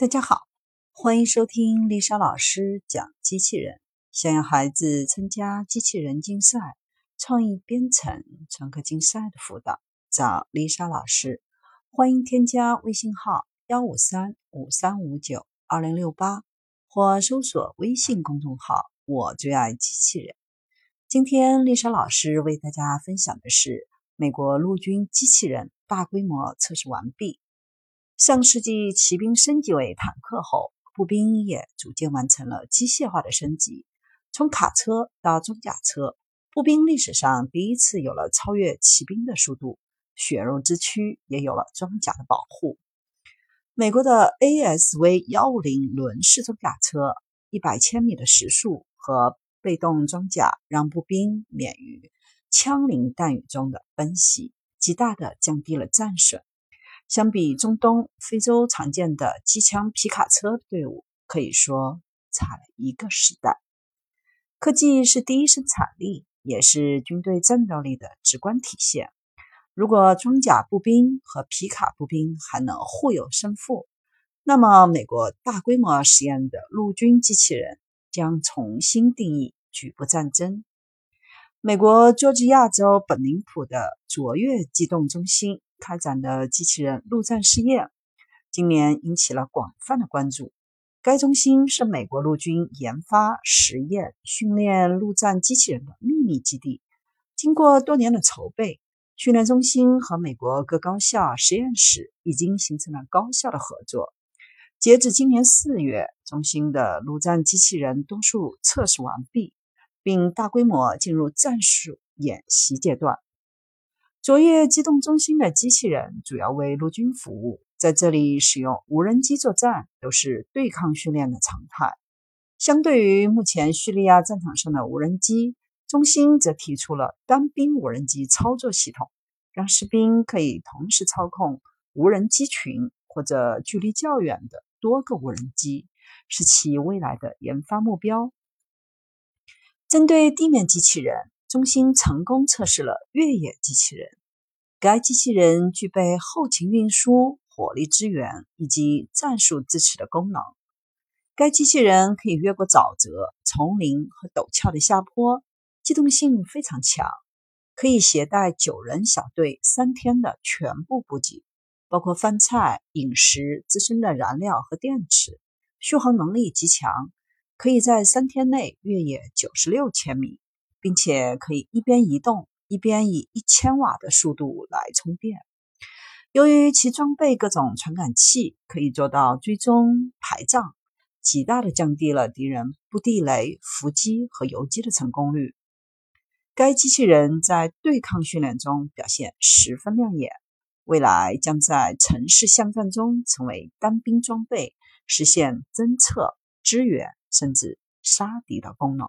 大家好，欢迎收听丽莎老师讲机器人。想要孩子参加机器人竞赛、创意编程、创客竞赛的辅导，找丽莎老师。欢迎添加微信号幺五三五三五九二零六八，或搜索微信公众号“我最爱机器人”。今天丽莎老师为大家分享的是美国陆军机器人大规模测试完毕。上世纪，骑兵升级为坦克后，步兵也逐渐完成了机械化的升级。从卡车到装甲车，步兵历史上第一次有了超越骑兵的速度，血肉之躯也有了装甲的保护。美国的 ASV 幺五零轮式装甲车，一百千米的时速和被动装甲让步兵免于枪林弹雨中的奔袭，极大的降低了战损。相比中东、非洲常见的机枪皮卡车队伍，可以说差了一个时代。科技是第一生产力，也是军队战斗力的直观体现。如果装甲步兵和皮卡步兵还能互有胜负，那么美国大规模实验的陆军机器人将重新定义局部战争。美国佐治亚州本宁普的卓越机动中心。开展的机器人陆战试验，今年引起了广泛的关注。该中心是美国陆军研发、实验、训练陆战机器人的秘密基地。经过多年的筹备，训练中心和美国各高校实验室已经形成了高效的合作。截至今年四月，中心的陆战机器人多数测试完毕，并大规模进入战术演习阶段。卓越机动中心的机器人主要为陆军服务，在这里使用无人机作战都是对抗训练的常态。相对于目前叙利亚战场上的无人机，中心则提出了单兵无人机操作系统，让士兵可以同时操控无人机群或者距离较远的多个无人机，是其未来的研发目标。针对地面机器人。中心成功测试了越野机器人，该机器人具备后勤运输、火力支援以及战术支持的功能。该机器人可以越过沼泽、丛林和陡峭的下坡，机动性非常强，可以携带九人小队三天的全部补给，包括饭菜、饮食、自身的燃料和电池。续航能力极强，可以在三天内越野九十六千米。并且可以一边移动一边以一千瓦的速度来充电。由于其装备各种传感器，可以做到追踪排障，极大的降低了敌人布地雷、伏击和游击的成功率。该机器人在对抗训练中表现十分亮眼，未来将在城市巷战中成为单兵装备，实现侦测、支援甚至杀敌的功能。